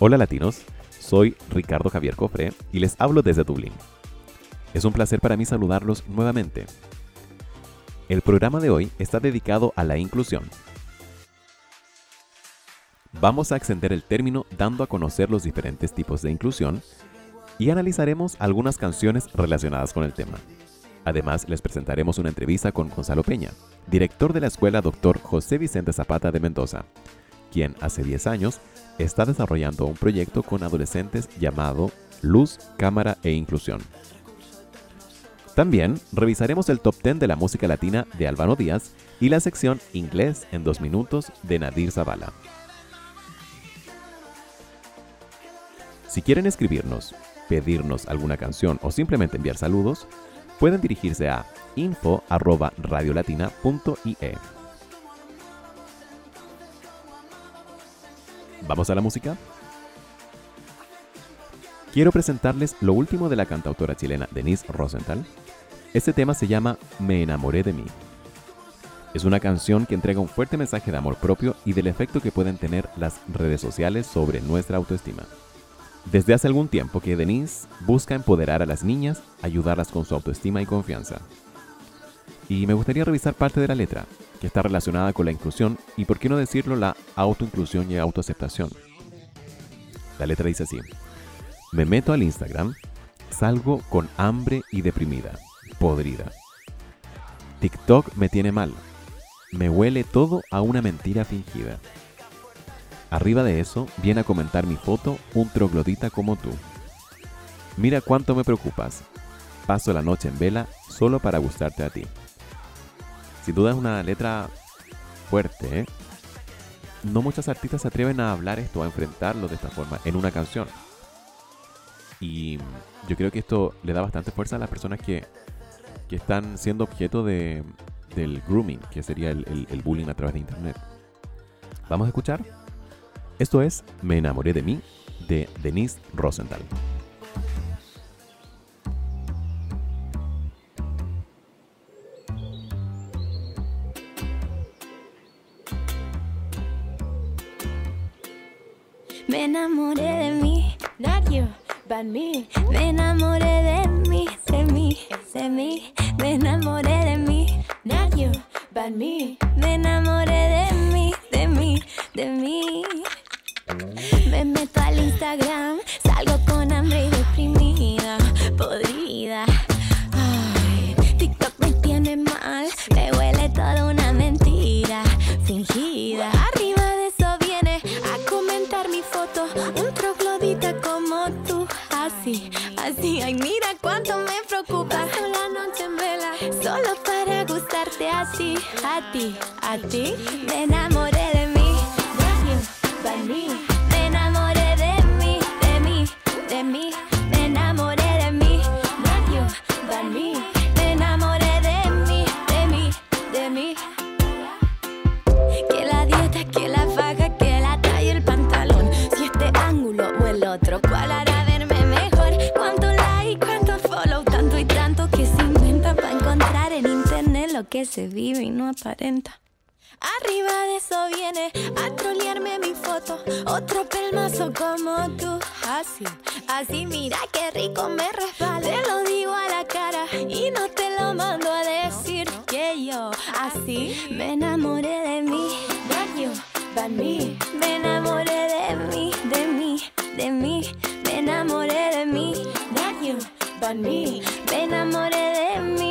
Hola latinos, soy Ricardo Javier Cofre y les hablo desde Dublín. Es un placer para mí saludarlos nuevamente. El programa de hoy está dedicado a la inclusión. Vamos a extender el término dando a conocer los diferentes tipos de inclusión y analizaremos algunas canciones relacionadas con el tema. Además, les presentaremos una entrevista con Gonzalo Peña, director de la escuela Dr. José Vicente Zapata de Mendoza, quien hace 10 años está desarrollando un proyecto con adolescentes llamado Luz, Cámara e Inclusión. También revisaremos el top 10 de la música latina de Albano Díaz y la sección Inglés en dos minutos de Nadir Zavala. Si quieren escribirnos, pedirnos alguna canción o simplemente enviar saludos, pueden dirigirse a info@radiolatina.ie. ¿Vamos a la música? Quiero presentarles lo último de la cantautora chilena Denise Rosenthal. Este tema se llama Me enamoré de mí. Es una canción que entrega un fuerte mensaje de amor propio y del efecto que pueden tener las redes sociales sobre nuestra autoestima. Desde hace algún tiempo que Denise busca empoderar a las niñas, ayudarlas con su autoestima y confianza. Y me gustaría revisar parte de la letra, que está relacionada con la inclusión y, por qué no decirlo, la autoinclusión y autoaceptación. La letra dice así, me meto al Instagram, salgo con hambre y deprimida, podrida. TikTok me tiene mal, me huele todo a una mentira fingida. Arriba de eso viene a comentar mi foto un troglodita como tú. Mira cuánto me preocupas. Paso la noche en vela solo para gustarte a ti. Sin duda es una letra fuerte, ¿eh? No muchos artistas se atreven a hablar esto, a enfrentarlo de esta forma en una canción. Y yo creo que esto le da bastante fuerza a las personas que, que están siendo objeto de, del grooming, que sería el, el, el bullying a través de internet. ¿Vamos a escuchar? Esto es Me enamoré de mí de Denise Rosenthal. Mí. Me enamoré de mí. Not you, but me. Me enamoré de mí, de mí,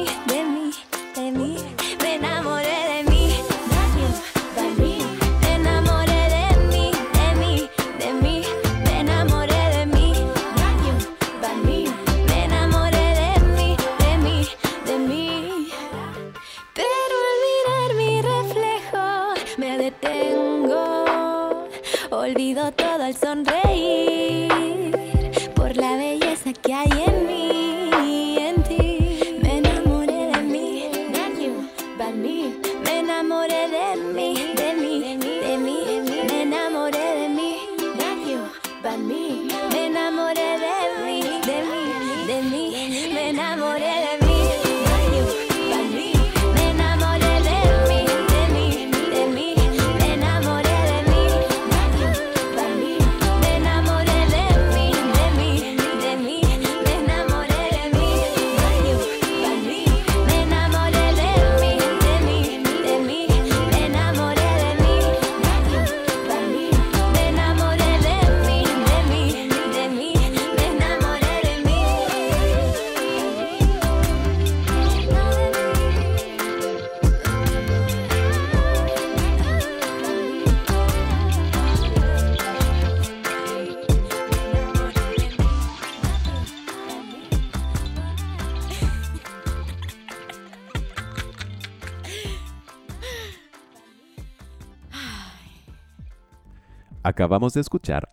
Acabamos de escuchar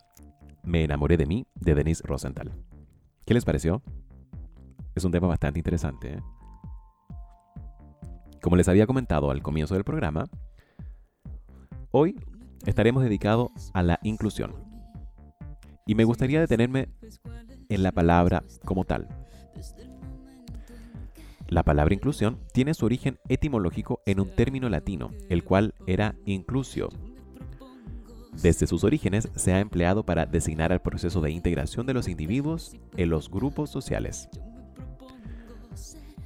Me enamoré de mí de Denise Rosenthal. ¿Qué les pareció? Es un tema bastante interesante. ¿eh? Como les había comentado al comienzo del programa, hoy estaremos dedicados a la inclusión. Y me gustaría detenerme en la palabra como tal. La palabra inclusión tiene su origen etimológico en un término latino, el cual era inclusio, desde sus orígenes se ha empleado para designar el proceso de integración de los individuos en los grupos sociales.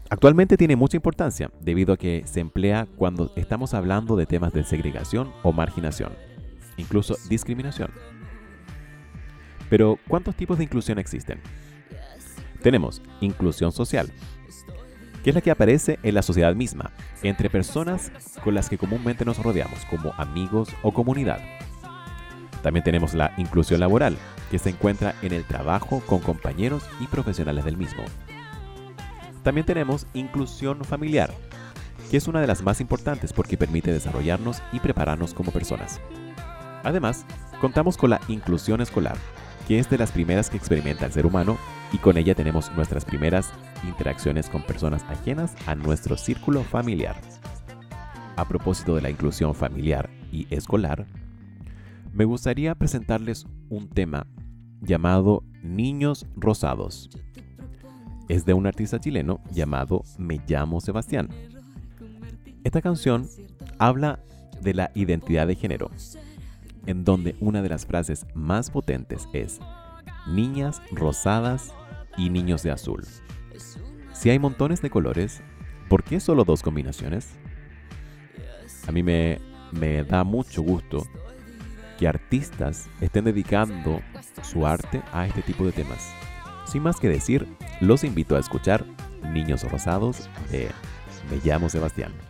Actualmente tiene mucha importancia debido a que se emplea cuando estamos hablando de temas de segregación o marginación, incluso discriminación. Pero, ¿cuántos tipos de inclusión existen? Tenemos inclusión social, que es la que aparece en la sociedad misma, entre personas con las que comúnmente nos rodeamos, como amigos o comunidad. También tenemos la inclusión laboral, que se encuentra en el trabajo con compañeros y profesionales del mismo. También tenemos inclusión familiar, que es una de las más importantes porque permite desarrollarnos y prepararnos como personas. Además, contamos con la inclusión escolar, que es de las primeras que experimenta el ser humano y con ella tenemos nuestras primeras interacciones con personas ajenas a nuestro círculo familiar. A propósito de la inclusión familiar y escolar, me gustaría presentarles un tema llamado Niños Rosados. Es de un artista chileno llamado Me llamo Sebastián. Esta canción habla de la identidad de género, en donde una de las frases más potentes es niñas rosadas y niños de azul. Si hay montones de colores, ¿por qué solo dos combinaciones? A mí me, me da mucho gusto que artistas estén dedicando su arte a este tipo de temas. Sin más que decir, los invito a escuchar Niños Rosados de Me llamo Sebastián.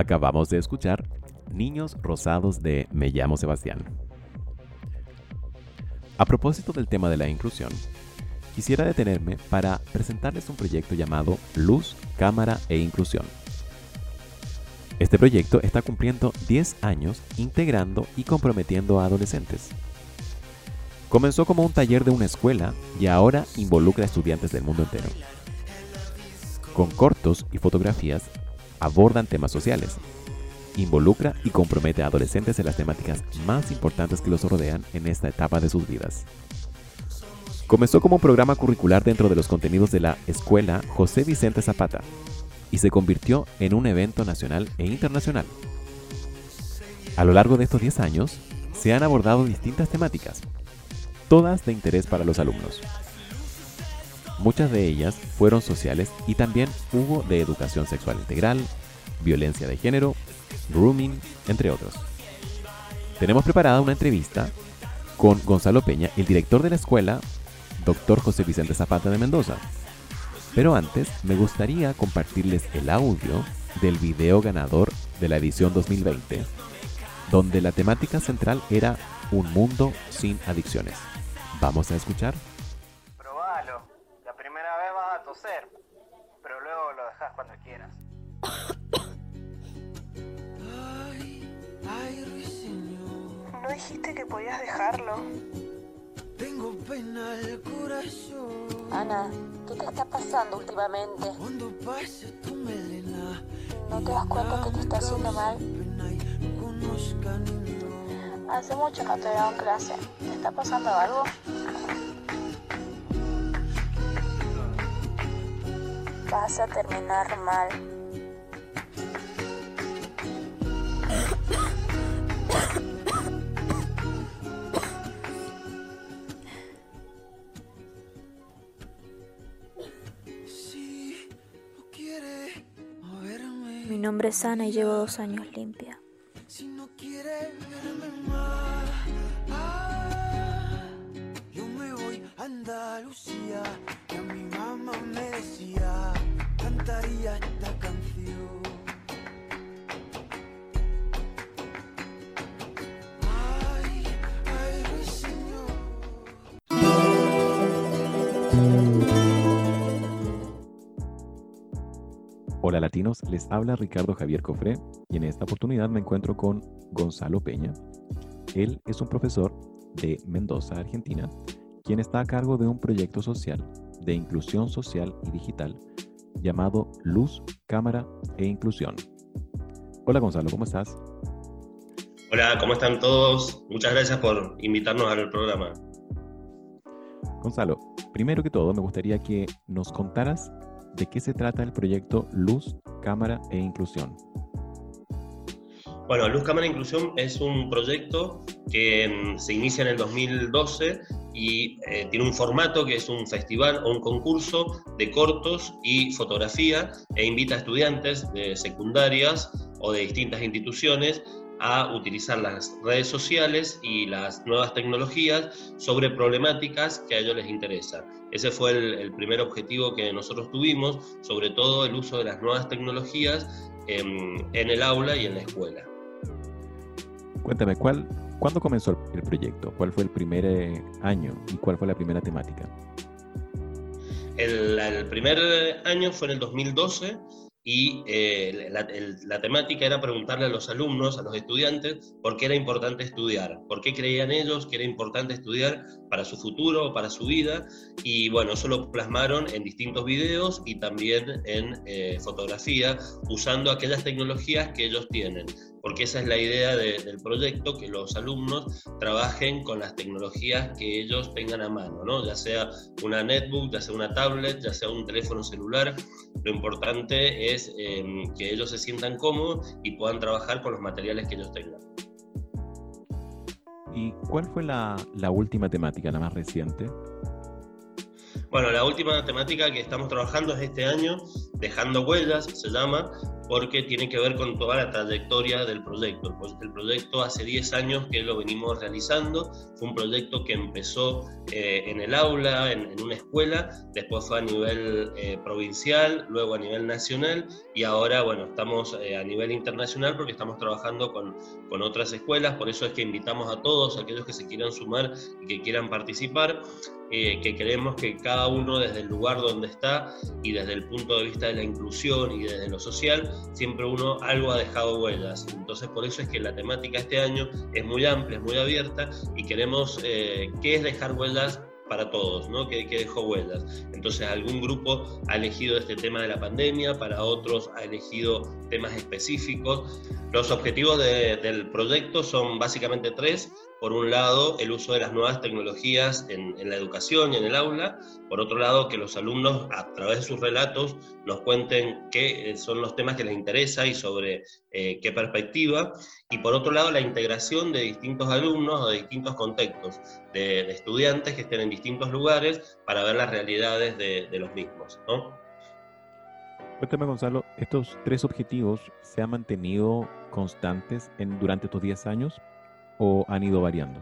Acabamos de escuchar Niños Rosados de Me llamo Sebastián. A propósito del tema de la inclusión, quisiera detenerme para presentarles un proyecto llamado Luz, Cámara e Inclusión. Este proyecto está cumpliendo 10 años integrando y comprometiendo a adolescentes. Comenzó como un taller de una escuela y ahora involucra a estudiantes del mundo entero. Con cortos y fotografías abordan temas sociales. Involucra y compromete a adolescentes en las temáticas más importantes que los rodean en esta etapa de sus vidas. Comenzó como un programa curricular dentro de los contenidos de la Escuela José Vicente Zapata y se convirtió en un evento nacional e internacional. A lo largo de estos 10 años, se han abordado distintas temáticas, todas de interés para los alumnos. Muchas de ellas fueron sociales y también hubo de educación sexual integral, violencia de género, grooming, entre otros. Tenemos preparada una entrevista con Gonzalo Peña, el director de la escuela, Dr. José Vicente Zapata de Mendoza. Pero antes me gustaría compartirles el audio del video ganador de la edición 2020, donde la temática central era un mundo sin adicciones. Vamos a escuchar. Pero luego lo dejas cuando quieras. Ay, ay, ruiseñor. ¿No dijiste que podías dejarlo? Tengo pena al corazón. Ana, ¿qué te está pasando últimamente? Cuando pasa tu melena. ¿No te das cuenta que te está haciendo mal? Hace mucho no te veo en clase. ¿Te está pasando algo? Vas a terminar mal. Mi nombre es Ana y llevo dos años limpia. Si no quiere verme más, ah, yo me voy a Andalucía, que a mi mamá me decía canción. Hola latinos, les habla Ricardo Javier Cofré y en esta oportunidad me encuentro con Gonzalo Peña. Él es un profesor de Mendoza, Argentina, quien está a cargo de un proyecto social de inclusión social y digital llamado Luz, Cámara e Inclusión. Hola Gonzalo, ¿cómo estás? Hola, ¿cómo están todos? Muchas gracias por invitarnos al programa. Gonzalo, primero que todo me gustaría que nos contaras de qué se trata el proyecto Luz, Cámara e Inclusión. Bueno, Luz Cámara Inclusión es un proyecto que mm, se inicia en el 2012 y eh, tiene un formato que es un festival o un concurso de cortos y fotografía e invita a estudiantes de secundarias o de distintas instituciones a utilizar las redes sociales y las nuevas tecnologías sobre problemáticas que a ellos les interesan. Ese fue el, primer objetivo que nosotros tuvimos, sobre todo el uso de las nuevas tecnologías en, en el aula y en la escuela. Cuéntame, ¿cuál, ¿cuándo comenzó el proyecto? ¿Cuál fue el primer eh, año y cuál fue la primera temática? El, primer año fue en el 2012 y eh, la, temática era preguntarle a los alumnos, a los estudiantes, por qué era importante estudiar, por qué creían ellos que era importante estudiar para su futuro, para su vida, y bueno, eso lo plasmaron en distintos videos y también en eh, fotografía, usando aquellas tecnologías que ellos tienen porque esa es la idea del proyecto, que los alumnos trabajen con las tecnologías que ellos tengan a mano, ¿no? ya sea una netbook, ya sea una tablet, ya sea un teléfono celular. Lo importante es em, que ellos se sientan cómodos y puedan trabajar con los materiales que ellos tengan. ¿Y cuál fue la, última temática, la más reciente? Bueno, la última temática que estamos trabajando es este año, Dejando Huellas, se llama, porque tiene que ver con toda la trayectoria del proyecto. El proyecto hace 10 años que lo venimos realizando, fue un proyecto que empezó eh, en el aula, en, una escuela, después fue a nivel eh, provincial, luego a nivel nacional y ahora, bueno, estamos eh, a nivel internacional porque estamos trabajando con, con otras escuelas, por eso es que invitamos a todos aquellos que se quieran sumar y que quieran participar. que creemos que cada uno desde el lugar donde está y desde el punto de vista de la inclusión y desde lo social, siempre uno algo ha dejado huellas. Entonces por eso es que la temática este año es muy amplia, es muy abierta y queremos, eh, ¿qué es dejar huellas? para todos, ¿no? Que, que, dejó huellas. Entonces, algún grupo ha elegido este tema de la pandemia, para otros ha elegido temas específicos. Los objetivos del proyecto son básicamente tres. Por un lado, el uso de las nuevas tecnologías en, la educación y en el aula. Por otro lado, que los alumnos, a través de sus relatos, nos cuenten qué son los temas que les interesa y sobre eh, qué perspectiva. Y por otro lado, la integración de distintos alumnos o de distintos contextos, de, estudiantes que estén en distintos lugares para ver las realidades de, los mismos. ¿no? Cuéntame, Gonzalo, ¿estos tres objetivos se han mantenido constantes durante estos 10 años? O han ido variando?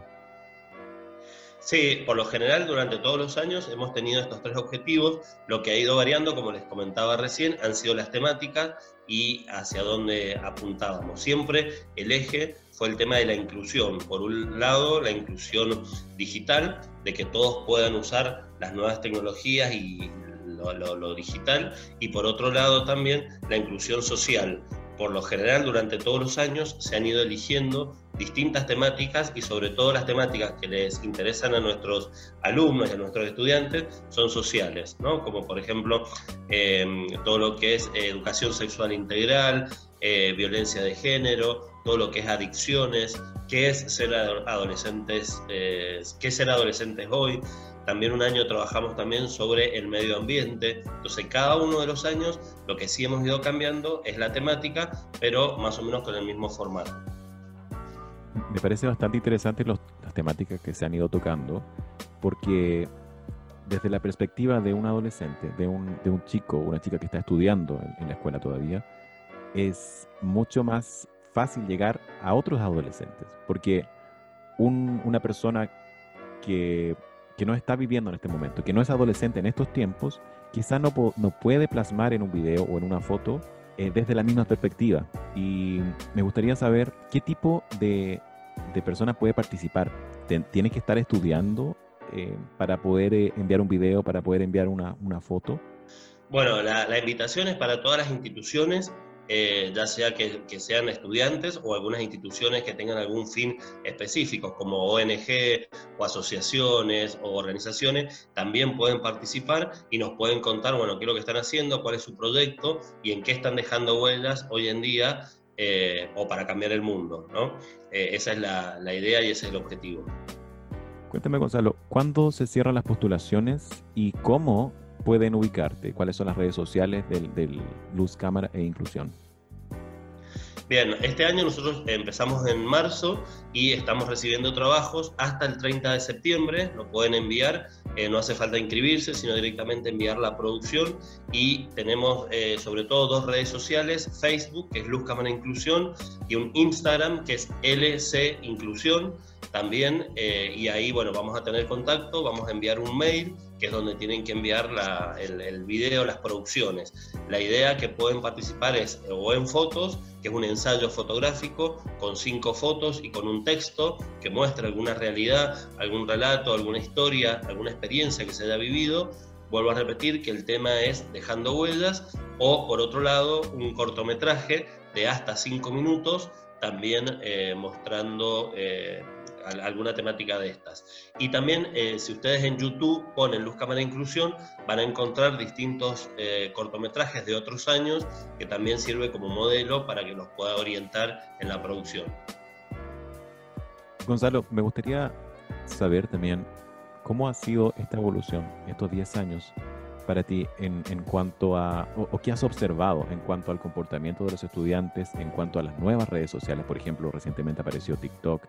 Sí, por lo general durante todos los años hemos tenido estos tres objetivos. Lo que ha ido variando, como les comentaba recién, han sido las temáticas y hacia dónde apuntábamos. Siempre el eje fue el tema de la inclusión. Por un lado, la inclusión digital, de que todos puedan usar las nuevas tecnologías y lo, digital. Y por otro lado también la inclusión social. Por lo general, durante todos los años se han ido eligiendo distintas temáticas y sobre todo las temáticas que les interesan a nuestros alumnos y a nuestros estudiantes son sociales, ¿no? como por ejemplo em, todo lo que es educación sexual integral, eh, violencia de género, todo lo que es adicciones, qué es ser adolescentes, eh, qué es ser adolescentes hoy. También un año trabajamos también sobre el medio ambiente. Entonces, cada uno de los años lo que sí hemos ido cambiando es la temática, pero más o menos con el mismo formato me parece bastante interesante las temáticas que se han ido tocando, porque desde la perspectiva de un adolescente, de un, de un chico una chica que está estudiando en, la escuela todavía, es mucho más fácil llegar a otros adolescentes, porque una persona que, que, no está viviendo en este momento, que no es adolescente en estos tiempos, quizás no, no puede plasmar en un video o en una foto eh, desde la misma perspectiva. Y me gustaría saber qué tipo de, de persona puede participar? ¿Tiene que estar estudiando eh, para poder eh, enviar un video, para poder enviar una, una foto? Bueno, la, la, invitación es para todas las instituciones eh, ya sea que, sean estudiantes o algunas instituciones que tengan algún fin específico, como ONG o asociaciones o organizaciones, también pueden participar y nos pueden contar, bueno, qué es lo que están haciendo, cuál es su proyecto y en qué están dejando huellas hoy en día eh, o para cambiar el mundo, ¿no? Eh, esa es la, la idea y ese es el objetivo. Cuéntame, Gonzalo, ¿cuándo se cierran las postulaciones y cómo pueden ubicarte? ¿Cuáles son las redes sociales del, Luz Cámara e Inclusión? Bien, este año nosotros empezamos en marzo y estamos recibiendo trabajos hasta el 30 de septiembre, lo pueden enviar, eh, no hace falta inscribirse, sino directamente enviar la producción y tenemos eh, sobre todo dos redes sociales, Facebook, que es Luz Cámara Inclusión, y un Instagram, que es LC Inclusión también, eh, y ahí, bueno, vamos a tener contacto, vamos a enviar un mail, que es donde tienen que enviar la, el, el, video, las producciones. La idea que pueden participar es o en fotos, que es un ensayo fotográfico con cinco fotos y con un texto que muestra alguna realidad, algún relato, alguna historia, alguna experiencia que se haya vivido. Vuelvo a repetir que el tema es dejando huellas o, por otro lado, un cortometraje de hasta cinco minutos, también eh, mostrando... Eh, alguna temática de estas. Y también, eh, si ustedes en YouTube ponen Luz Cámara Inclusión, van a encontrar distintos eh, cortometrajes de otros años que también sirve como modelo para que nos pueda orientar en la producción. Gonzalo, me gustaría saber también cómo ha sido esta evolución estos 10 años para ti en, en cuanto a, o, o, qué has observado en cuanto al comportamiento de los estudiantes, en cuanto a las nuevas redes sociales? Por ejemplo, recientemente apareció TikTok.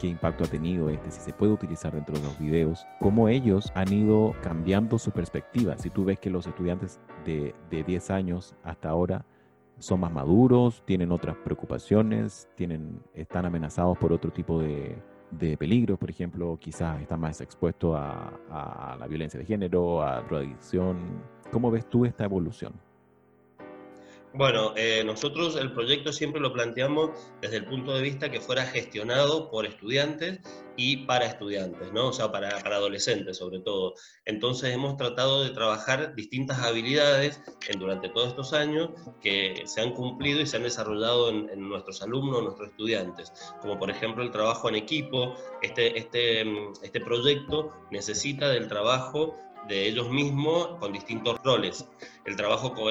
¿Qué impacto ha tenido este? Si se puede utilizar dentro de los videos. ¿Cómo ellos han ido cambiando su perspectiva? Si tú ves que los estudiantes de, de 10 años hasta ahora son más maduros, tienen otras preocupaciones, tienen, están amenazados por otro tipo de, de peligros, por ejemplo, quizás están más expuestos a, a, la violencia de género, a drogadicción. ¿Cómo ves tú esta evolución? Bueno, eh, nosotros el proyecto siempre lo planteamos desde el punto de vista que fuera gestionado por estudiantes y para estudiantes, ¿no? O sea, para, para adolescentes sobre todo. Entonces hemos tratado de trabajar distintas habilidades durante todos estos años que se han cumplido y se han desarrollado en, en nuestros alumnos, nuestros estudiantes, como por ejemplo el trabajo en equipo. Este, este, este proyecto necesita del trabajo de ellos mismos con distintos roles. El trabajo co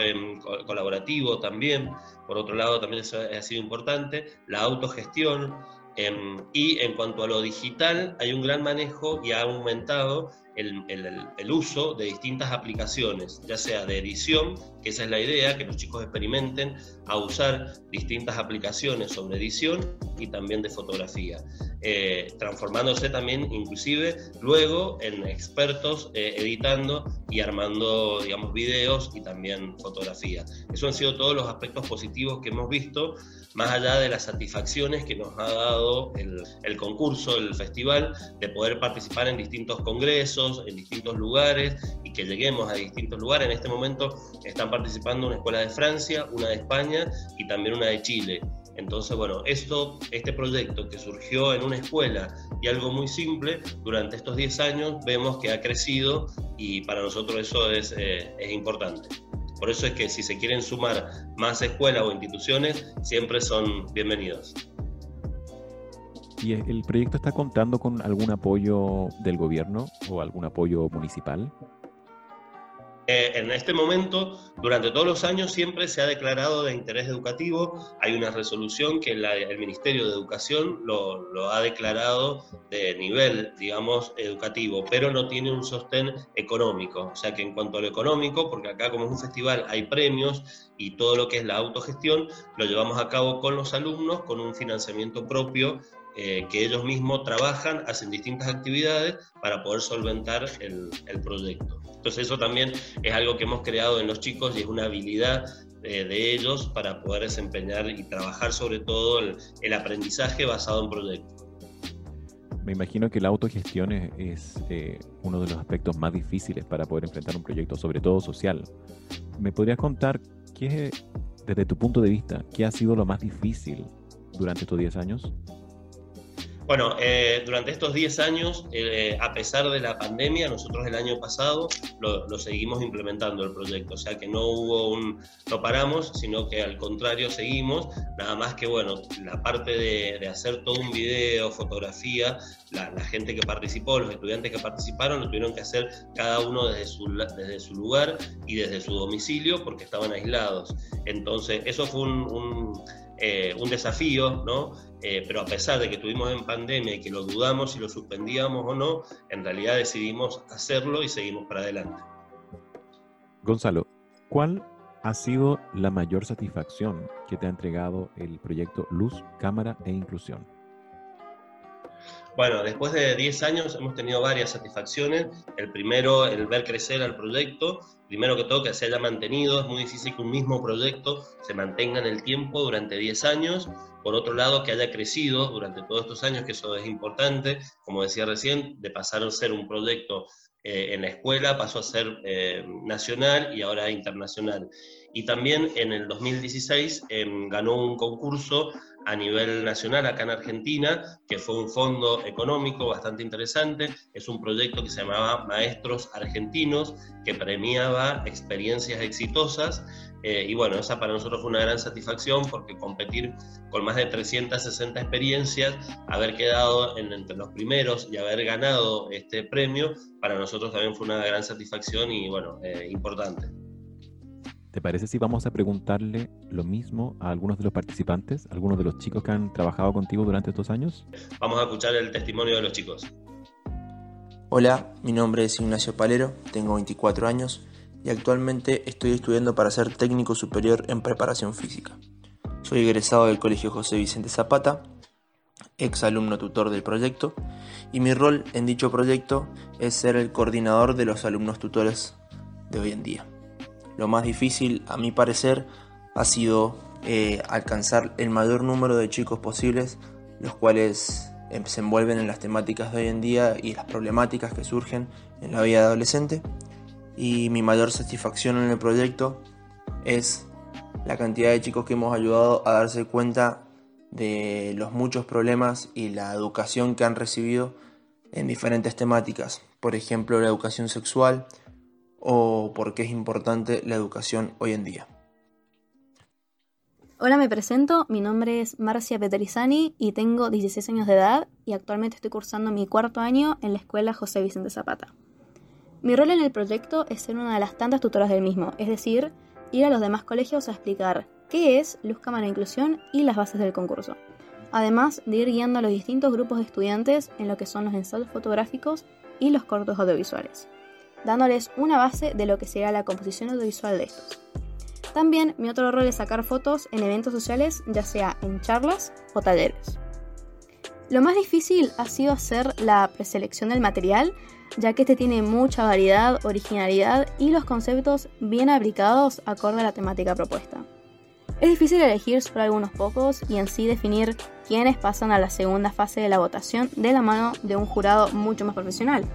colaborativo también, por otro lado, también eso ha sido importante, la autogestión. Eh, y en cuanto a lo digital, hay un gran manejo y ha aumentado el, el, el, uso de distintas aplicaciones, ya sea de edición, que esa es la idea, que los chicos experimenten a usar distintas aplicaciones sobre edición y también de fotografía, eh, transformándose también inclusive luego en expertos eh, editando y armando, digamos, videos y también fotografía. Eso han sido todos los aspectos positivos que hemos visto, más allá de las satisfacciones que nos ha dado el concurso, el festival, de poder participar en distintos congresos, en distintos lugares y que lleguemos a distintos lugares. En este momento están participando una escuela de Francia, una de España y también una de Chile. Entonces, bueno, esto, este proyecto que surgió en una escuela y algo muy simple, durante estos 10 años vemos que ha crecido y para nosotros eso es, eh, es importante. Por eso es que si se quieren sumar más escuelas o instituciones, siempre son bienvenidos. ¿Y el proyecto está contando con algún apoyo del gobierno o algún apoyo municipal? Eh, en este momento, durante todos los años, siempre se ha declarado de interés educativo. Hay una resolución que el Ministerio de Educación lo, lo, ha declarado de nivel, digamos, educativo, pero no tiene un sostén económico. O sea que en cuanto a lo económico, porque acá como es un festival hay premios y todo lo que es la autogestión, lo llevamos a cabo con los alumnos, con un financiamiento propio eh, que ellos mismos trabajan, hacen distintas actividades para poder solventar el, proyecto. Entonces eso también es algo que hemos creado en los chicos y es una habilidad eh, de ellos para poder desempeñar y trabajar sobre todo el, el aprendizaje basado en proyectos. Me imagino que la autogestión es, es eh, uno de los aspectos más difíciles para poder enfrentar un proyecto, sobre todo social. ¿Me podrías contar qué, desde tu punto de vista, qué ha sido lo más difícil durante estos 10 años? Bueno, eh, durante estos 10 años, eh, a pesar de la pandemia, nosotros el año pasado lo, seguimos implementando el proyecto, o sea que no hubo un, no paramos, sino que al contrario seguimos, nada más que bueno, la parte de, hacer todo un video, fotografía, la, gente que participó, los estudiantes que participaron, lo tuvieron que hacer cada uno desde su, desde su lugar y desde su domicilio porque estaban aislados. Entonces, eso fue un eh, un desafío, ¿no? Eh, pero a pesar de que estuvimos en pandemia y que lo dudamos si lo suspendíamos o no, en realidad decidimos hacerlo y seguimos para adelante. Gonzalo, ¿cuál ha sido la mayor satisfacción que te ha entregado el proyecto Luz, Cámara e Inclusión? Bueno, después de 10 años hemos tenido varias satisfacciones. El primero, el ver crecer al proyecto. Primero que todo, que se haya mantenido. Es muy difícil que un mismo proyecto se mantenga en el tiempo durante 10 años. Por otro lado, que haya crecido durante todos estos años, que eso es importante. Como decía recién, de pasar a ser un proyecto eh, en la escuela, pasó a ser eh, nacional y ahora internacional. Y también en el 2016 em, ganó un concurso a nivel nacional acá en Argentina, que fue un fondo económico bastante interesante. Es un proyecto que se llamaba Maestros Argentinos, que premiaba experiencias exitosas. Eh, y bueno, esa para nosotros fue una gran satisfacción porque competir con más de 360 experiencias, haber quedado entre los primeros y haber ganado este premio, para nosotros también fue una gran satisfacción y bueno, eh, importante. ¿Te parece si vamos a preguntarle lo mismo a algunos de los participantes, algunos de los chicos que han trabajado contigo durante estos años? Vamos a escuchar el testimonio de los chicos. Hola, mi nombre es Ignacio Palero, tengo 24 años y actualmente estoy estudiando para ser técnico superior en preparación física. Soy egresado del Colegio José Vicente Zapata, ex alumno tutor del proyecto, y mi rol en dicho proyecto es ser el coordinador de los alumnos tutores de hoy en día. Lo más difícil, a mi parecer, ha sido eh, alcanzar el mayor número de chicos posibles, los cuales em, se envuelven en las temáticas de hoy en día y las problemáticas que surgen en la vida adolescente. Y mi mayor satisfacción en el proyecto es la cantidad de chicos que hemos ayudado a darse cuenta de los muchos problemas y la educación que han recibido en diferentes temáticas. Por ejemplo, la educación sexual, o por qué es importante la educación hoy en día. Hola, me presento. Mi nombre es Marcia Petrizani y tengo 16 años de edad y actualmente estoy cursando mi cuarto año en la escuela José Vicente Zapata. Mi rol en el proyecto es ser una de las tantas tutoras del mismo, es decir, ir a los demás colegios a explicar qué es Luz Cámara Inclusión y las bases del concurso. Además de ir guiando a los distintos grupos de estudiantes en lo que son los ensayos fotográficos y los cortos audiovisuales dándoles una base de lo que será la composición audiovisual de estos. También mi otro rol es sacar fotos en eventos sociales, ya sea en charlas o talleres. Lo más difícil ha sido hacer la preselección del material, ya que este tiene mucha variedad, originalidad y los conceptos bien aplicados acorde a la temática propuesta. Es difícil elegir solo algunos pocos y en sí definir quiénes pasan a la segunda fase de la votación de la mano de un jurado mucho más profesional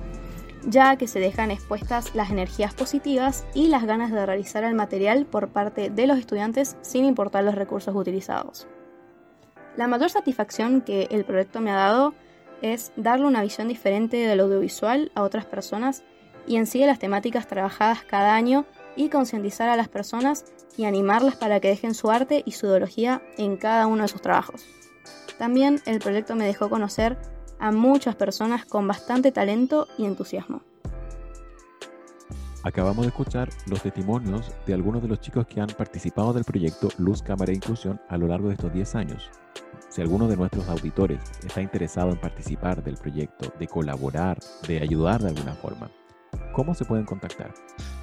ya que se dejan expuestas las energías positivas y las ganas de realizar el material por parte de los estudiantes sin importar los recursos utilizados. La mayor satisfacción que el proyecto me ha dado es darle una visión diferente del audiovisual a otras personas y en sí de las temáticas trabajadas cada año y concientizar a las personas y animarlas para que dejen su arte y su ideología en cada uno de sus trabajos. También el proyecto me dejó conocer a muchas personas con bastante talento y entusiasmo. Acabamos de escuchar los testimonios de algunos de los chicos que han participado del proyecto Luz, Cámara e Inclusión a lo largo de estos 10 años. Si alguno de nuestros auditores está interesado en participar del proyecto, de colaborar, de ayudar de alguna forma, ¿cómo se pueden contactar?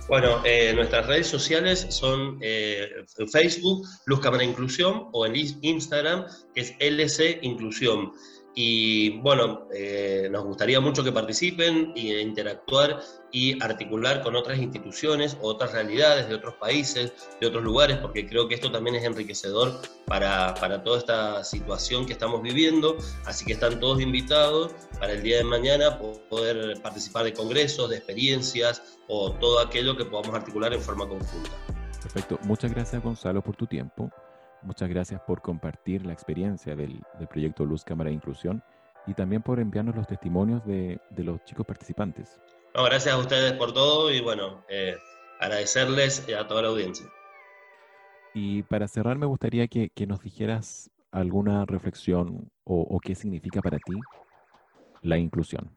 Bueno, eh, nuestras redes sociales son eh, Facebook, Luz Cámara e Inclusión, o en Instagram, que es LC Inclusión. Y bueno, eh, nos gustaría mucho que participen e interactuar y articular con otras instituciones, otras realidades de otros países, de otros lugares, porque creo que esto también es enriquecedor para, para toda esta situación que estamos viviendo. Así que están todos invitados para el día de mañana poder participar de congresos, de experiencias o todo aquello que podamos articular en forma conjunta. Perfecto. Muchas gracias Gonzalo por tu tiempo. Muchas gracias por compartir la experiencia del, proyecto Luz Cámara de Inclusión y también por enviarnos los testimonios de, de los chicos participantes. No, gracias a ustedes por todo y bueno, eh, agradecerles a toda la audiencia. Y para cerrar me gustaría que, que nos dijeras alguna reflexión o, o qué significa para ti la inclusión.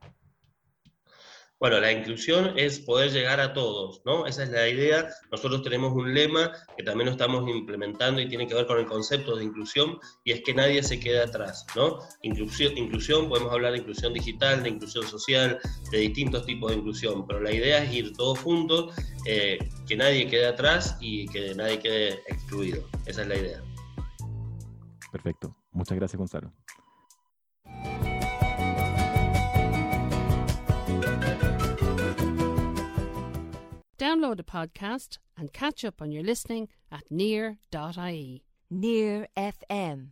Bueno, la inclusión es poder llegar a todos, ¿no? Esa es la idea. Nosotros tenemos un lema que también lo estamos implementando y tiene que ver con el concepto de inclusión y es que nadie se quede atrás, ¿no? Inclusión, inclusión, podemos hablar de inclusión digital, de inclusión social, de distintos tipos de inclusión, pero la idea es ir todos juntos, eh, que nadie quede atrás y que nadie quede excluido. Esa es la idea. Perfecto. Muchas gracias, Gonzalo. Download the podcast and catch up on your listening at near.ie. Near FM.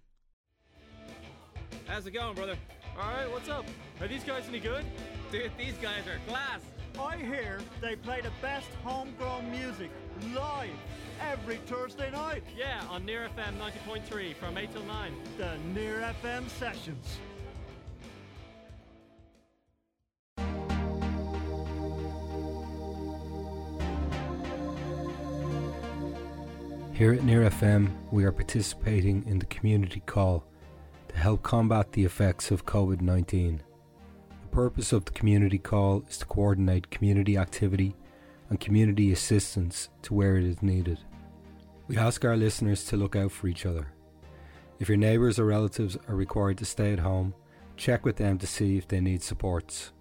How's it going, brother? All right, what's up? Are these guys any good? Dude, these guys are class. I hear they play the best homegrown music live every Thursday night. Yeah, on Near FM 90.3 from 8 till 9. The Near FM sessions. Here at Near FM, we are participating in the community call to help combat the effects of COVID 19. The purpose of the community call is to coordinate community activity and community assistance to where it is needed. We ask our listeners to look out for each other. If your neighbours or relatives are required to stay at home, check with them to see if they need supports.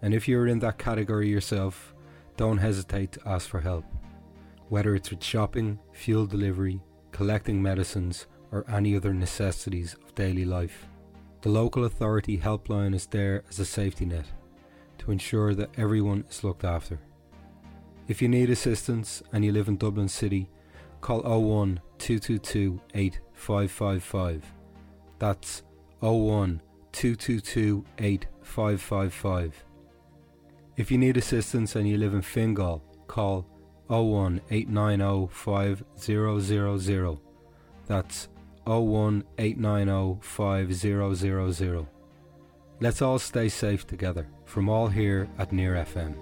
And if you're in that category yourself, don't hesitate to ask for help whether it's with shopping, fuel delivery, collecting medicines, or any other necessities of daily life. The local authority helpline is there as a safety net to ensure that everyone is looked after. If you need assistance and you live in Dublin City, call 01 222 8555. That's 01 222 8555. If you need assistance and you live in Fingal, call 01 890 5000. That's 01 890 5000. Let's all stay safe together from all here at Near FM.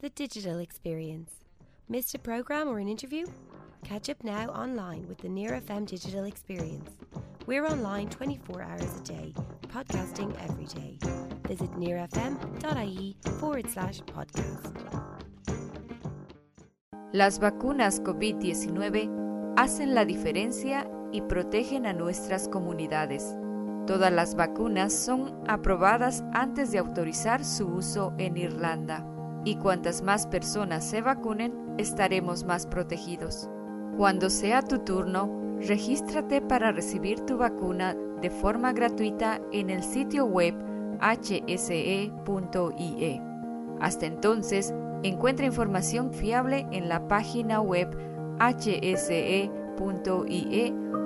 The digital experience. Missed a program or an interview? Catch up now online with the Near FM digital experience. We're online 24 hours a day, podcasting every day. Visit nearfm.ie forward slash podcast. Las vacunas COVID-19 hacen la diferencia y protegen a nuestras comunidades. Todas las vacunas son aprobadas antes de autorizar su uso en Irlanda. Y cuantas más personas se vacunen, estaremos más protegidos. Cuando sea tu turno, regístrate para recibir tu vacuna de forma gratuita en el sitio web hse.ie. Hasta entonces, encuentra información fiable en la página web hse.ie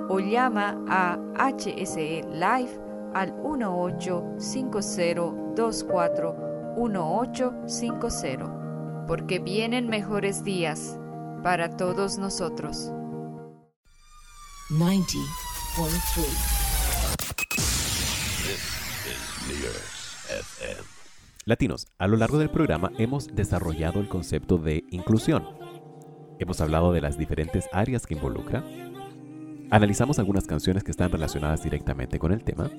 o llama a HSE Live al 1850241850, porque vienen mejores días para todos nosotros. 90.3 Latinos, a lo largo del programa hemos desarrollado el concepto de inclusión. Hemos hablado de las diferentes áreas que involucra. Analizamos algunas canciones que están relacionadas directamente con el tema.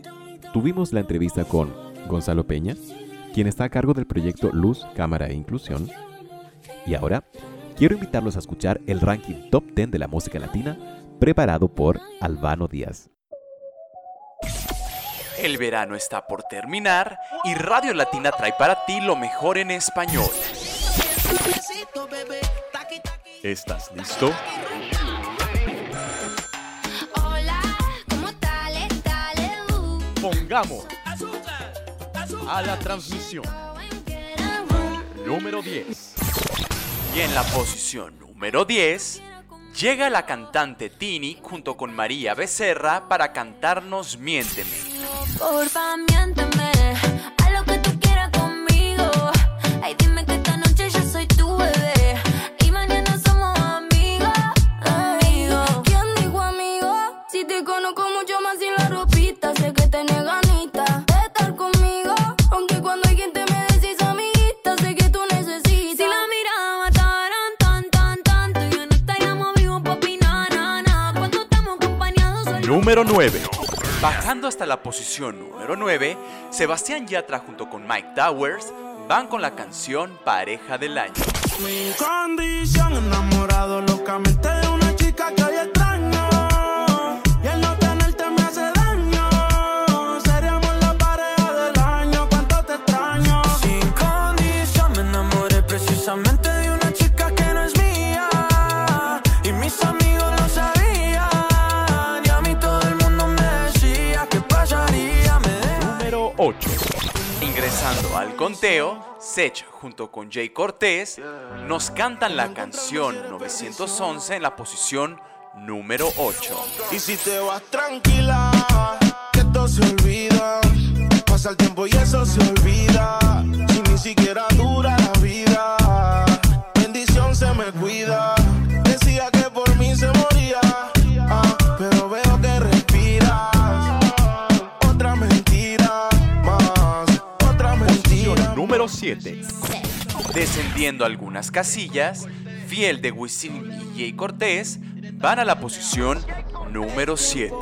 Tuvimos la entrevista con Gonzalo Peña, quien está a cargo del proyecto Luz, Cámara e Inclusión. Y ahora quiero invitarlos a escuchar el ranking top 10 de la música latina preparado por Albano Díaz. El verano está por terminar y Radio Latina trae para ti lo mejor en español. ¿Estás listo? Hola, ¿cómo tal? Dale. Pongamos a la transmisión número 10. Y en la posición número 10 llega la cantante Tini junto con María Becerra para cantarnos Miénteme. Número 9. Bajando hasta la posición número 9, Sebastián Yatra junto con Mike Towers van con la canción Pareja del Año. Mi condición enamorado locamente 8. Ingresando al conteo, Sech junto con Jay Cortés nos cantan la canción 911 en la posición número 8. Y si te vas tranquila, que esto se olvida. Pasa el tiempo y eso se olvida. Si ni siquiera dura la vida, bendición se me cuida. Número 7. Descendiendo algunas casillas, Fiel de Wisin y Jay Cortés van a la posición número 7.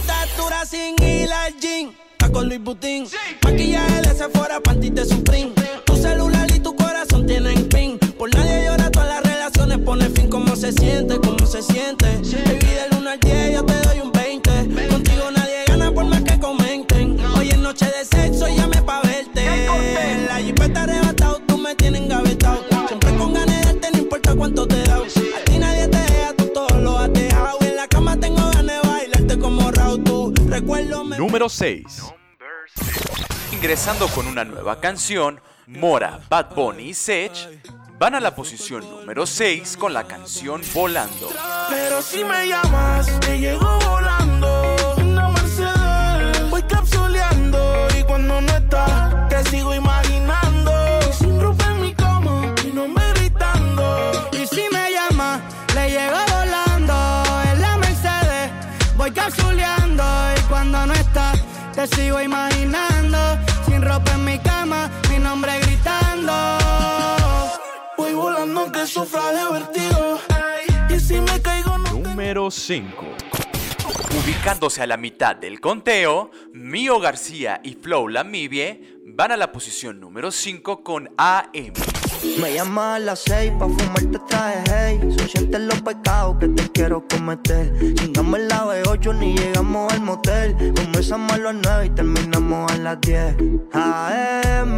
Estatura sin hila jean, con Louis Vuitton. Maquillaje de Sephora, panty de Supreme. Tu celular y tu corazón tienen pin. Por nadie llora, todas las relaciones pone fin. ¿Cómo se siente? ¿Cómo se siente? Baby, del 1 al 10 yo te doy un recuerdo me Número 6. Ingresando con una nueva canción, Mora, Bad Bunny y Sech van a la posición número 6 con la canción Volando. Pero si me llamas, te llego volando. Te sigo imaginando. Sin ropa en mi cama, mi nombre gritando. Voy volando que sufra de vertigo. Y si me caigo, no Número 5. Ubicándose a la mitad del conteo, Mio García y Flow Lamibie van a la posición número 5 con AM. Me llama a las seis pa' fumarte traje hey. Son siete los pecados que te quiero cometer. Chingamos la B8 ni llegamos al motel. Comenzamos a las nueve y terminamos a las 10 AM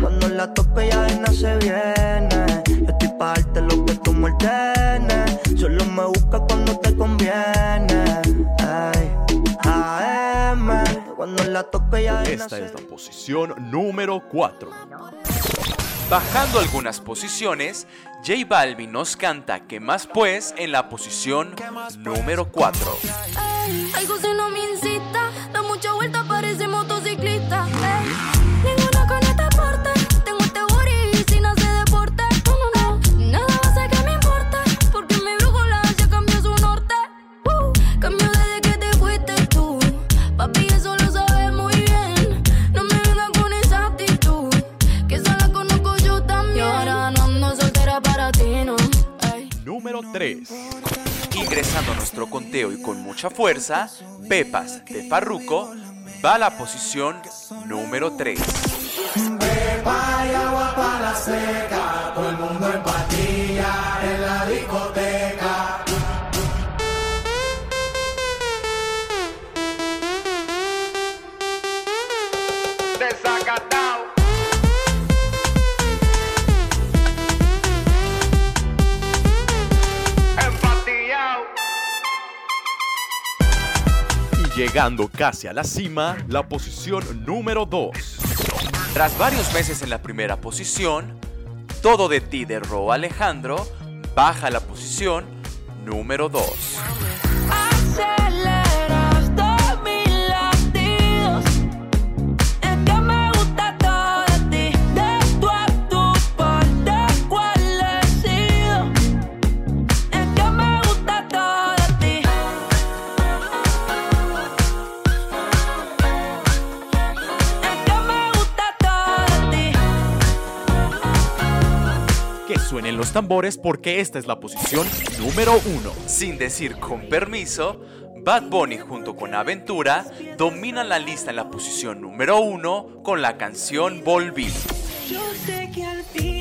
Cuando la tope ya de nada se viene. Yo estoy pa' darte lo que tú me ordenes. Solo me buscas cuando te conviene Ay, AM Cuando la tope ya de nada Esta es la posición número 4. Bajando algunas posiciones, J Balvin nos canta que más pues en la posición número 4. Ey, algo si no me incita, da mucha vuelta, parece motociclista. 3. Ingresando a nuestro conteo y con mucha fuerza, Pepas de Farruko va a la posición número 3. Pepa y agua para seca. Todo el mundo en llegando casi a la cima, la posición número 2. Tras varios meses en la primera posición, Todo de ti de Ro Alejandro baja a la posición número 2. suenen los tambores porque esta es la posición número uno. Sin decir con permiso, Bad Bunny junto con Aventura dominan la lista en la posición número uno con la canción Volví. Yo sé que al fin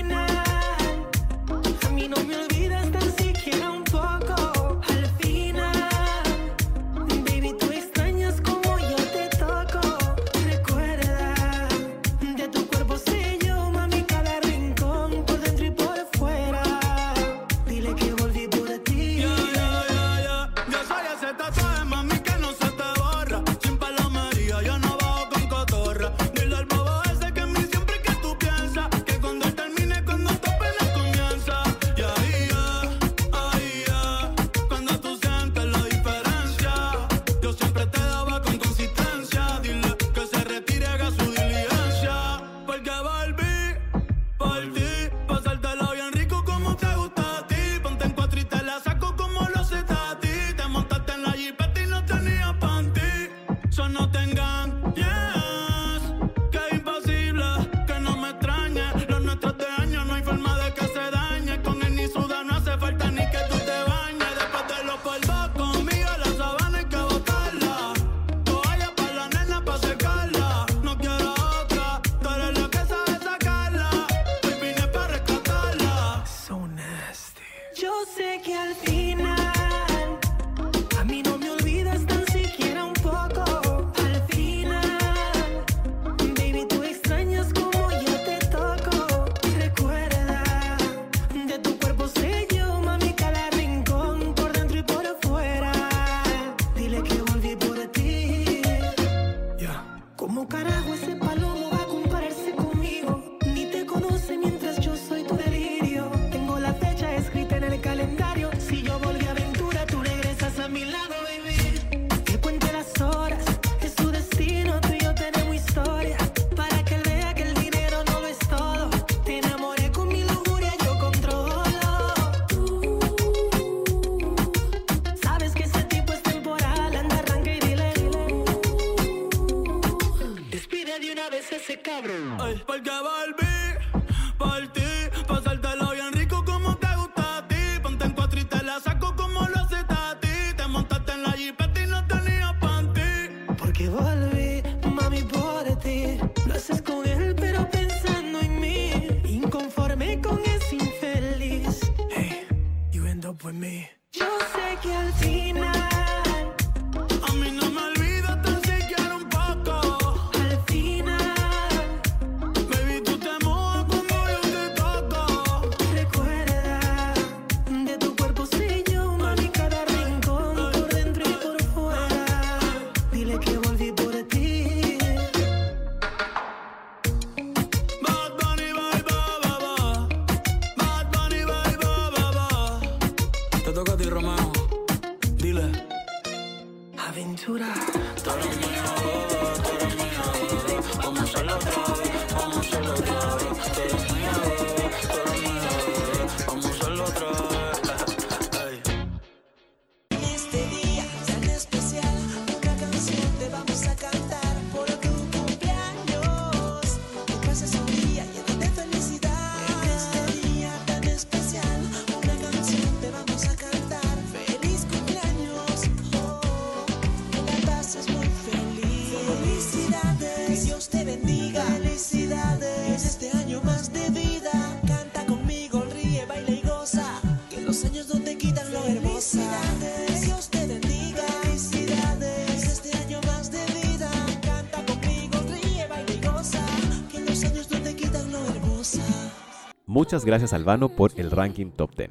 Muchas gracias Albano por el ranking top 10.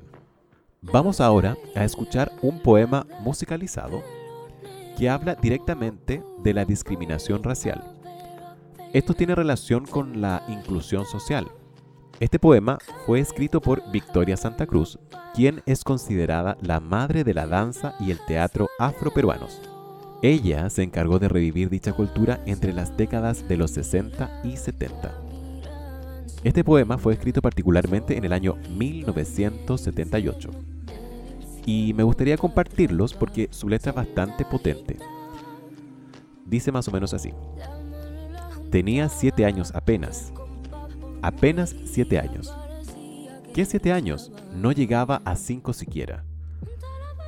Vamos ahora a escuchar un poema musicalizado que habla directamente de la discriminación racial. Esto tiene relación con la inclusión social. Este poema fue escrito por Victoria Santa Cruz, quien es considerada la madre de la danza y el teatro afroperuanos. Ella se encargó de revivir dicha cultura entre las décadas de los 60 y 70. Este poema fue escrito particularmente en el año 1978. Y me gustaría compartirlos porque su letra es bastante potente. Dice más o menos así. Tenía siete años apenas. Apenas siete años. ¿Qué siete años? No llegaba a cinco siquiera.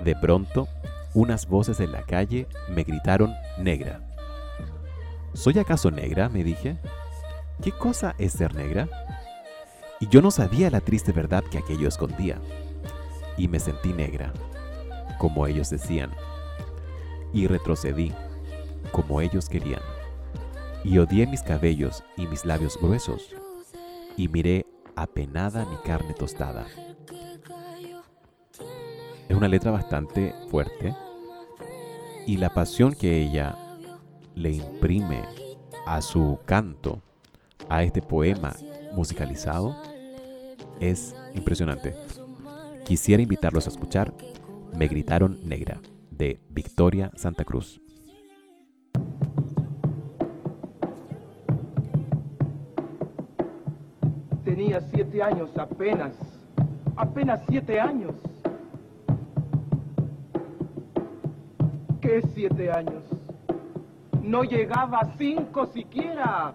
De pronto, unas voces en la calle me gritaron negra. ¿Soy acaso negra? me dije. ¿Qué cosa es ser negra? Y yo no sabía la triste verdad que aquello escondía. Y me sentí negra, como ellos decían. Y retrocedí, como ellos querían. Y odié mis cabellos y mis labios gruesos. Y miré apenada mi carne tostada. Es una letra bastante fuerte. Y la pasión que ella le imprime a su canto, a este poema musicalizado, es impresionante. Quisiera invitarlos a escuchar Me gritaron negra, de Victoria Santa Cruz. Tenía siete años apenas, apenas siete años. ¿Qué siete años? No llegaba a cinco siquiera.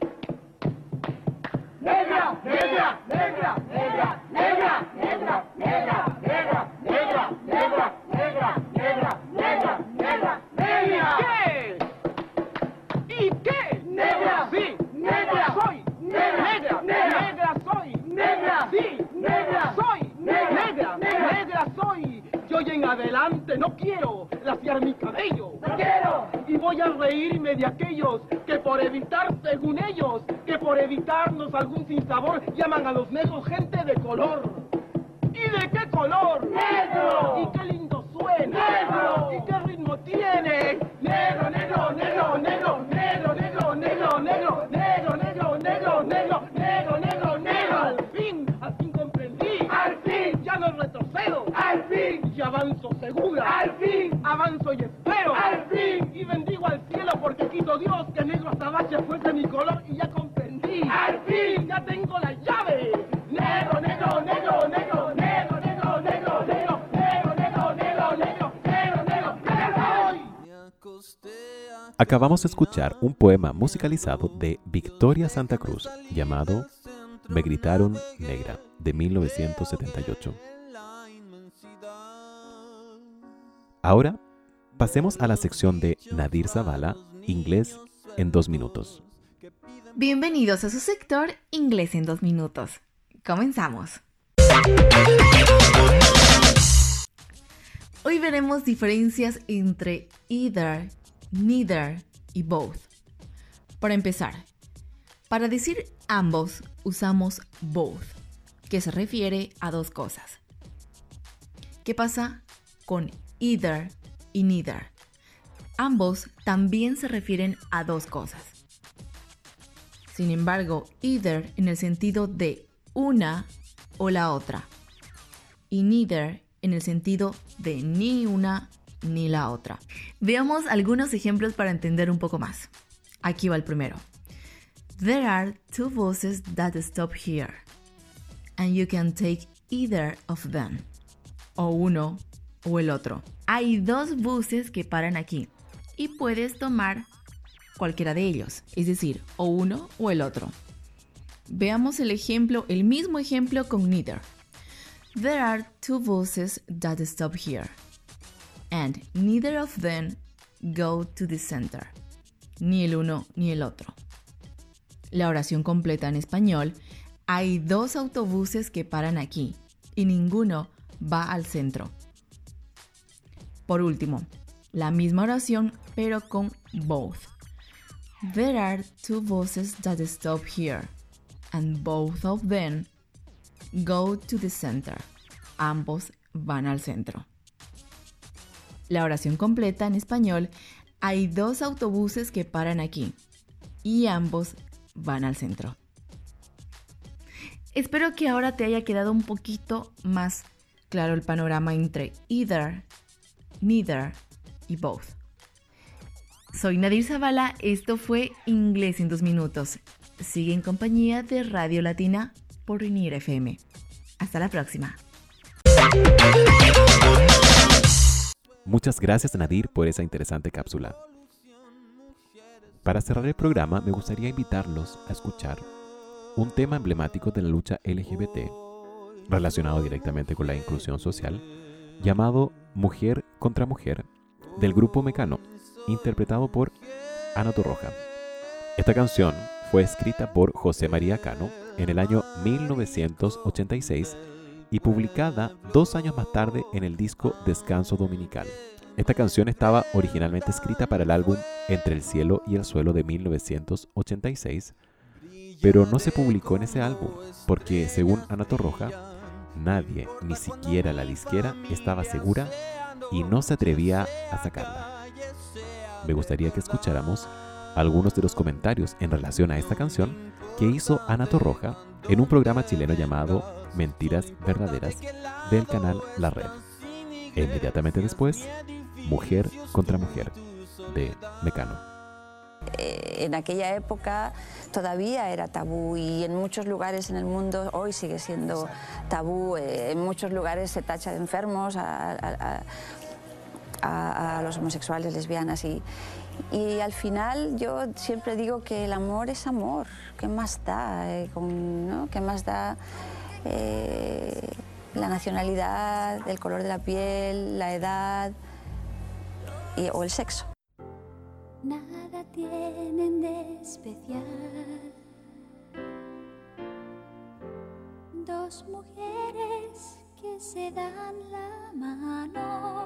¡Negra! ¡Negra! ¡Negra! ¡Negra! ¡Negra! ¡Negra! ¡Negra! ¡Negra! ¡Negra! ¡Negra! ¡Negra! ¡Negra! ¡Negra! ¡Negra! ¡Negra! ¿Qué? ¿Y qué? ¡Negra! ¡Sí! ¡Negra! ¡Soy! ¡Negra! ¡Negra! ¡Negra soy! ¡Negra! ¡Sí! ¡Negra! ¡Soy! ¡Negra! ¡Negra! ¡Negra soy! Yo hoy en adelante no quiero laciar mi cabello. ¡No quiero! Y voy a reírme de aquellos que por evitar, según ellos, que por evitarnos algún sinsabor llaman a los negros gente de color. ¿Y de qué color? ¡Negro! Dios que negro azabache fuese mi color y ya comprendí. ¡Al fin! ¡Ya tengo la llave! ¡Negro, negro, negro, negro, negro, negro, negro, negro, negro, negro, negro, negro, negro, negro, negro! Acabamos de escuchar un poema musicalizado de Victoria Santa Cruz llamado Me gritaron negra de 1978. Ahora pasemos a la sección de Nadir Zavala, inglés en dos minutos. Bienvenidos a su sector Inglés en dos minutos. Comenzamos. Hoy veremos diferencias entre either, neither y both. Para empezar, para decir ambos usamos both, que se refiere a dos cosas. ¿Qué pasa con either y neither? Ambos también se refieren a dos cosas. Sin embargo, either en el sentido de una o la otra. Y neither en el sentido de ni una ni la otra. Veamos algunos ejemplos para entender un poco más. Aquí va el primero. There are two buses that stop here, and you can take either of them. O uno o el otro. Hay dos buses que paran aquí y puedes tomar cualquiera de ellos, es decir, o uno o el otro. Veamos el ejemplo, el mismo ejemplo con neither. There are two buses that stop here, and neither of them go to the center. Ni el uno ni el otro. La oración completa en español. Hay dos autobuses que paran aquí y ninguno va al centro. Por último, la misma oración pero con both. There are two buses that stop here and both of them go to the center. Ambos van al centro. La oración completa en español. Hay dos autobuses que paran aquí y ambos van al centro. Espero que ahora te haya quedado un poquito más claro el panorama entre either, neither y both. Soy Nadir Zavala, esto fue Inglés en dos minutos. Sigue en compañía de Radio Latina por Unir FM. Hasta la próxima. Muchas gracias Nadir por esa interesante cápsula. Para cerrar el programa me gustaría invitarlos a escuchar un tema emblemático de la lucha LGBT relacionado directamente con la inclusión social llamado Mujer contra Mujer del grupo Mecano, interpretado por Ana Torroja. Esta canción fue escrita por José María Cano en el año 1986 y publicada dos años más tarde en el disco Descanso Dominical. Esta canción estaba originalmente escrita para el álbum Entre el cielo y el suelo de 1986, pero no se publicó en ese álbum porque, según Ana Torroja, nadie, ni siquiera la disquera, estaba segura y no se atrevía a sacarla. Me gustaría que escucháramos algunos de los comentarios en relación a esta canción que hizo Ana Torroja en un programa chileno llamado Mentiras Verdaderas del canal La Red. E inmediatamente después, Mujer contra Mujer de Mecano. Eh, en aquella época todavía era tabú y en muchos lugares en el mundo hoy sigue siendo tabú. Eh, en muchos lugares se tacha de enfermos a, a- a- a los homosexuales, lesbianas y, y al final yo siempre digo que el amor es amor. ¿Qué más da? eh. ¿Qué más da eh, la nacionalidad, el color de la piel, la edad y- o el sexo? Nada tienen de especial. Dos mujeres que se dan la mano.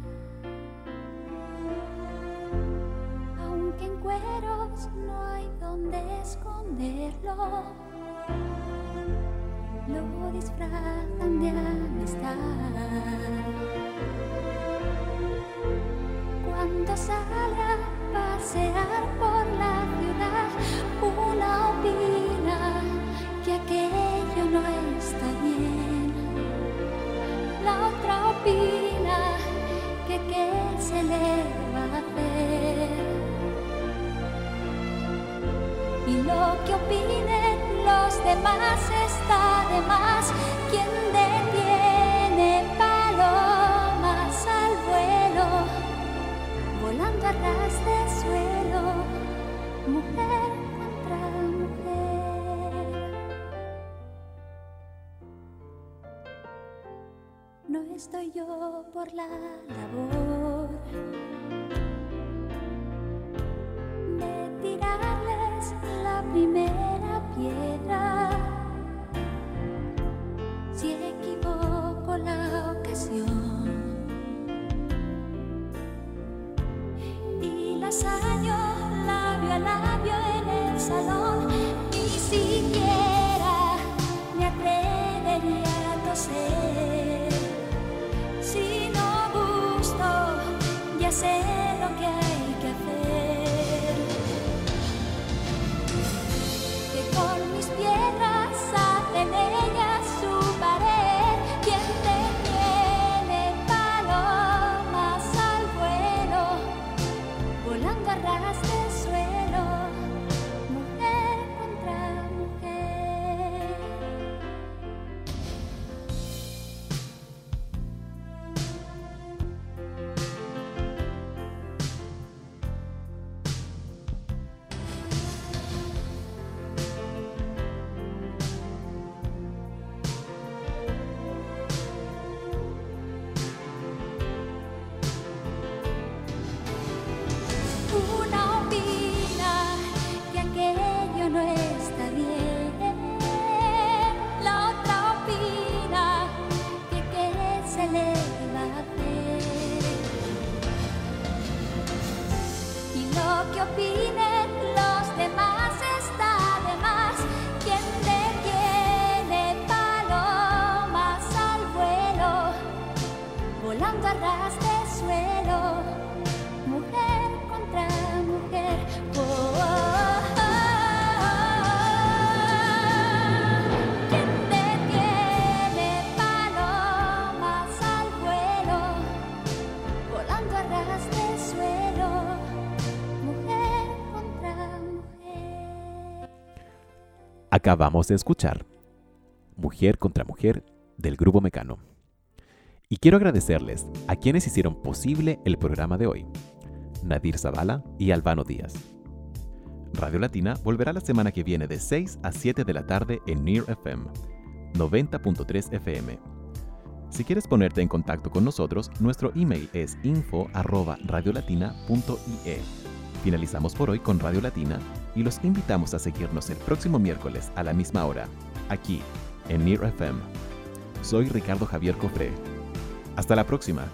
Aunque en cueros no hay donde esconderlo, lo disfrazan de amistad. Cuando sale a pasear por la ciudad, una opina que aquello no está bien. La otra opina se le va a hacer. Y lo que opinen los demás está de más. Quien detiene palomas al vuelo, volando a ras de suelo, mujer contra mujer. No estoy yo por la labor de tirarles la primera piedra. Si equivoco la ocasión y las hallo labio a labio en salón, Acabamos de escuchar Mujer contra Mujer del Grupo Mecano. Y quiero agradecerles a quienes hicieron posible el programa de hoy. Nadir Zavala y Albano Díaz. Radio Latina volverá la semana que viene de 6 a 7 de la tarde en Near FM 90.3 FM. Si quieres ponerte en contacto con nosotros, nuestro email es info@radiolatina.ie. Finalizamos por hoy con Radio Latina y los invitamos a seguirnos el próximo miércoles a la misma hora, aquí en Near FM. Soy Ricardo Javier Cofré. Hasta la próxima.